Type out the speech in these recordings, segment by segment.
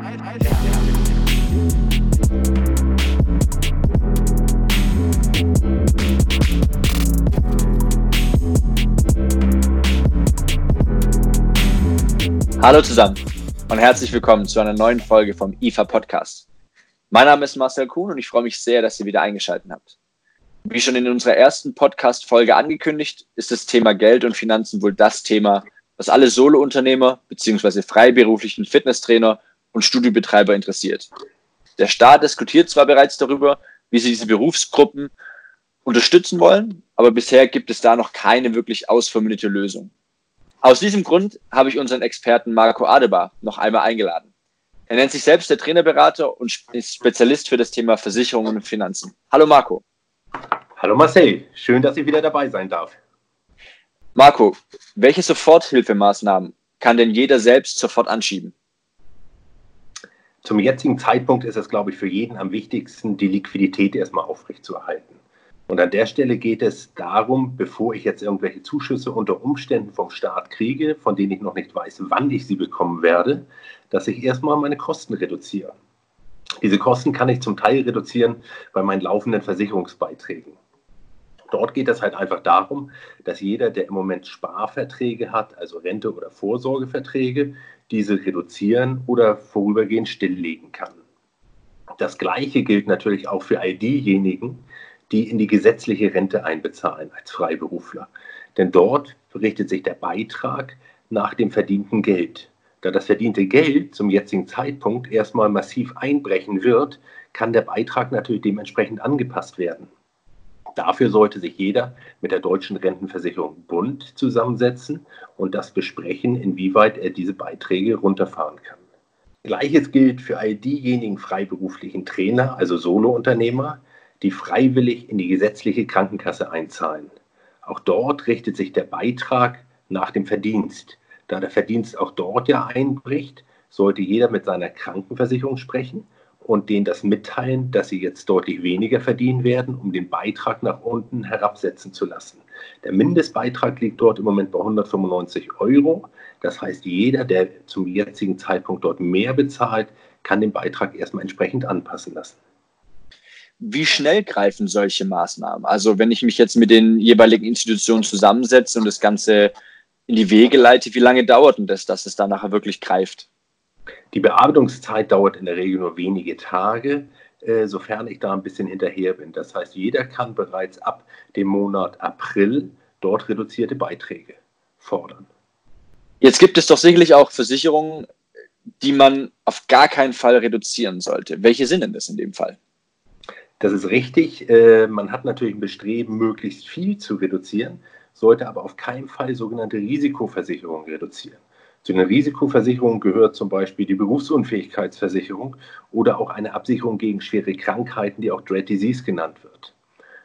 Hallo zusammen und herzlich willkommen zu einer neuen Folge vom IFA Podcast. Mein Name ist Marcel Kuhn und ich freue mich sehr, dass ihr wieder eingeschaltet habt. Wie schon in unserer ersten Podcast-Folge angekündigt, ist das Thema Geld und Finanzen wohl das Thema, was alle Solo-Unternehmer bzw. freiberuflichen Fitnesstrainer und Studiobetreiber interessiert. Der Staat diskutiert zwar bereits darüber, wie sie diese Berufsgruppen unterstützen wollen, aber bisher gibt es da noch keine wirklich ausformulierte Lösung. Aus diesem Grund habe ich unseren Experten Marco Adebar noch einmal eingeladen. Er nennt sich selbst der Trainerberater und ist Spezialist für das Thema Versicherungen und Finanzen. Hallo Marco. Hallo Marcel, schön, dass ich wieder dabei sein darf. Marco, welche Soforthilfemaßnahmen kann denn jeder selbst sofort anschieben? Zum jetzigen Zeitpunkt ist es, glaube ich, für jeden am wichtigsten, die Liquidität erstmal aufrechtzuerhalten. Und an der Stelle geht es darum, bevor ich jetzt irgendwelche Zuschüsse unter Umständen vom Staat kriege, von denen ich noch nicht weiß, wann ich sie bekommen werde, dass ich erstmal meine Kosten reduziere. Diese Kosten kann ich zum Teil reduzieren bei meinen laufenden Versicherungsbeiträgen. Dort geht es halt einfach darum, dass jeder, der im Moment Sparverträge hat, also Rente- oder Vorsorgeverträge, diese reduzieren oder vorübergehend stilllegen kann. Das Gleiche gilt natürlich auch für all diejenigen, die in die gesetzliche Rente einbezahlen als Freiberufler. Denn dort richtet sich der Beitrag nach dem verdienten Geld. Da das verdiente Geld zum jetzigen Zeitpunkt erstmal massiv einbrechen wird, kann der Beitrag natürlich dementsprechend angepasst werden. Dafür sollte sich jeder mit der deutschen Rentenversicherung Bund zusammensetzen und das besprechen, inwieweit er diese Beiträge runterfahren kann. Gleiches gilt für all diejenigen freiberuflichen Trainer, also Solounternehmer, die freiwillig in die gesetzliche Krankenkasse einzahlen. Auch dort richtet sich der Beitrag nach dem Verdienst. Da der Verdienst auch dort ja einbricht, sollte jeder mit seiner Krankenversicherung sprechen und denen das mitteilen, dass sie jetzt deutlich weniger verdienen werden, um den Beitrag nach unten herabsetzen zu lassen. Der Mindestbeitrag liegt dort im Moment bei 195 Euro. Das heißt, jeder, der zum jetzigen Zeitpunkt dort mehr bezahlt, kann den Beitrag erstmal entsprechend anpassen lassen. Wie schnell greifen solche Maßnahmen? Also wenn ich mich jetzt mit den jeweiligen Institutionen zusammensetze und das Ganze in die Wege leite, wie lange dauert denn das, dass es dann nachher wirklich greift? Die Bearbeitungszeit dauert in der Regel nur wenige Tage, äh, sofern ich da ein bisschen hinterher bin. Das heißt, jeder kann bereits ab dem Monat April dort reduzierte Beiträge fordern. Jetzt gibt es doch sicherlich auch Versicherungen, die man auf gar keinen Fall reduzieren sollte. Welche sind denn das in dem Fall? Das ist richtig. Äh, man hat natürlich ein Bestreben, möglichst viel zu reduzieren, sollte aber auf keinen Fall sogenannte Risikoversicherungen reduzieren. Zu den Risikoversicherungen gehört zum Beispiel die Berufsunfähigkeitsversicherung oder auch eine Absicherung gegen schwere Krankheiten, die auch Dread Disease genannt wird.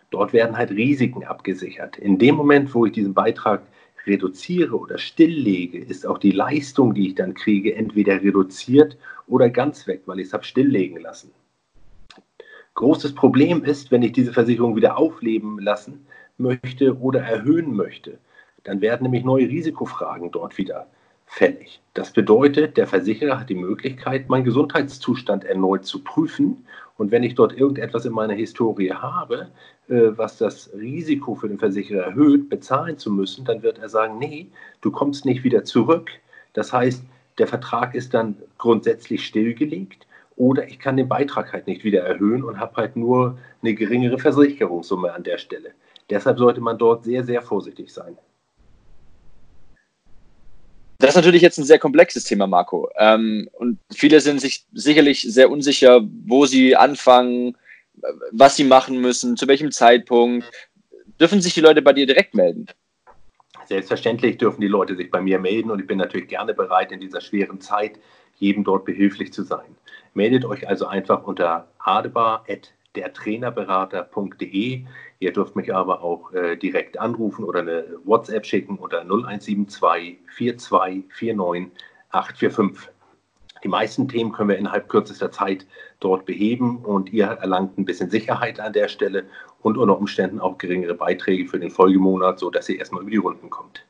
Dort werden halt Risiken abgesichert. In dem Moment, wo ich diesen Beitrag reduziere oder stilllege, ist auch die Leistung, die ich dann kriege, entweder reduziert oder ganz weg, weil ich es habe stilllegen lassen. Großes Problem ist, wenn ich diese Versicherung wieder aufleben lassen möchte oder erhöhen möchte, dann werden nämlich neue Risikofragen dort wieder fällig. Das bedeutet, der Versicherer hat die Möglichkeit, meinen Gesundheitszustand erneut zu prüfen. Und wenn ich dort irgendetwas in meiner Historie habe, äh, was das Risiko für den Versicherer erhöht, bezahlen zu müssen, dann wird er sagen, nee, du kommst nicht wieder zurück. Das heißt, der Vertrag ist dann grundsätzlich stillgelegt oder ich kann den Beitrag halt nicht wieder erhöhen und habe halt nur eine geringere Versicherungssumme an der Stelle. Deshalb sollte man dort sehr, sehr vorsichtig sein. Das ist natürlich jetzt ein sehr komplexes Thema, Marco. Ähm, und viele sind sich sicherlich sehr unsicher, wo sie anfangen, was sie machen müssen, zu welchem Zeitpunkt. Dürfen sich die Leute bei dir direkt melden? Selbstverständlich dürfen die Leute sich bei mir melden und ich bin natürlich gerne bereit, in dieser schweren Zeit jedem dort behilflich zu sein. Meldet euch also einfach unter adebar.dertrainerberater.de. Ihr dürft mich aber auch äh, direkt anrufen oder eine WhatsApp schicken unter 0172 4249 845. Die meisten Themen können wir innerhalb kürzester Zeit dort beheben und ihr erlangt ein bisschen Sicherheit an der Stelle und unter Umständen auch geringere Beiträge für den Folgemonat, sodass ihr erstmal über die Runden kommt.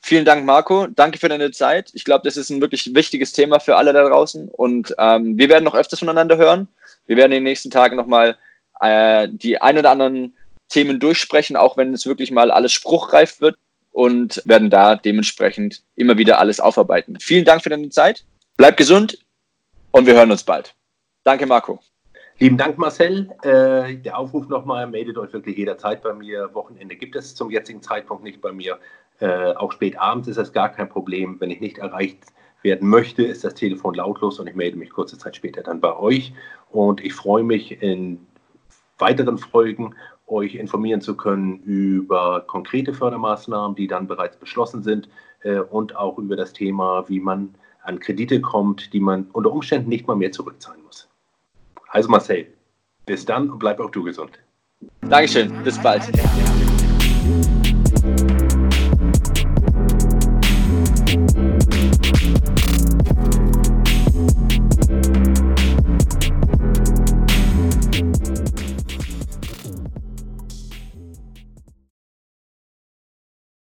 Vielen Dank, Marco. Danke für deine Zeit. Ich glaube, das ist ein wirklich wichtiges Thema für alle da draußen. Und ähm, wir werden noch öfters voneinander hören. Wir werden in den nächsten Tagen nochmal äh, die ein oder anderen Themen durchsprechen, auch wenn es wirklich mal alles spruchreif wird und werden da dementsprechend immer wieder alles aufarbeiten. Vielen Dank für deine Zeit. Bleib gesund und wir hören uns bald. Danke, Marco. Lieben Dank, Marcel. Äh, der Aufruf nochmal, meldet euch wirklich jederzeit bei mir. Wochenende gibt es zum jetzigen Zeitpunkt nicht bei mir. Äh, auch spät abends ist das gar kein Problem. Wenn ich nicht erreicht werden möchte, ist das Telefon lautlos und ich melde mich kurze Zeit später dann bei euch. Und ich freue mich in weiteren Folgen euch informieren zu können über konkrete Fördermaßnahmen, die dann bereits beschlossen sind äh, und auch über das Thema, wie man an Kredite kommt, die man unter Umständen nicht mal mehr zurückzahlen muss. Also Marcel, bis dann und bleib auch du gesund. Dankeschön, bis bald.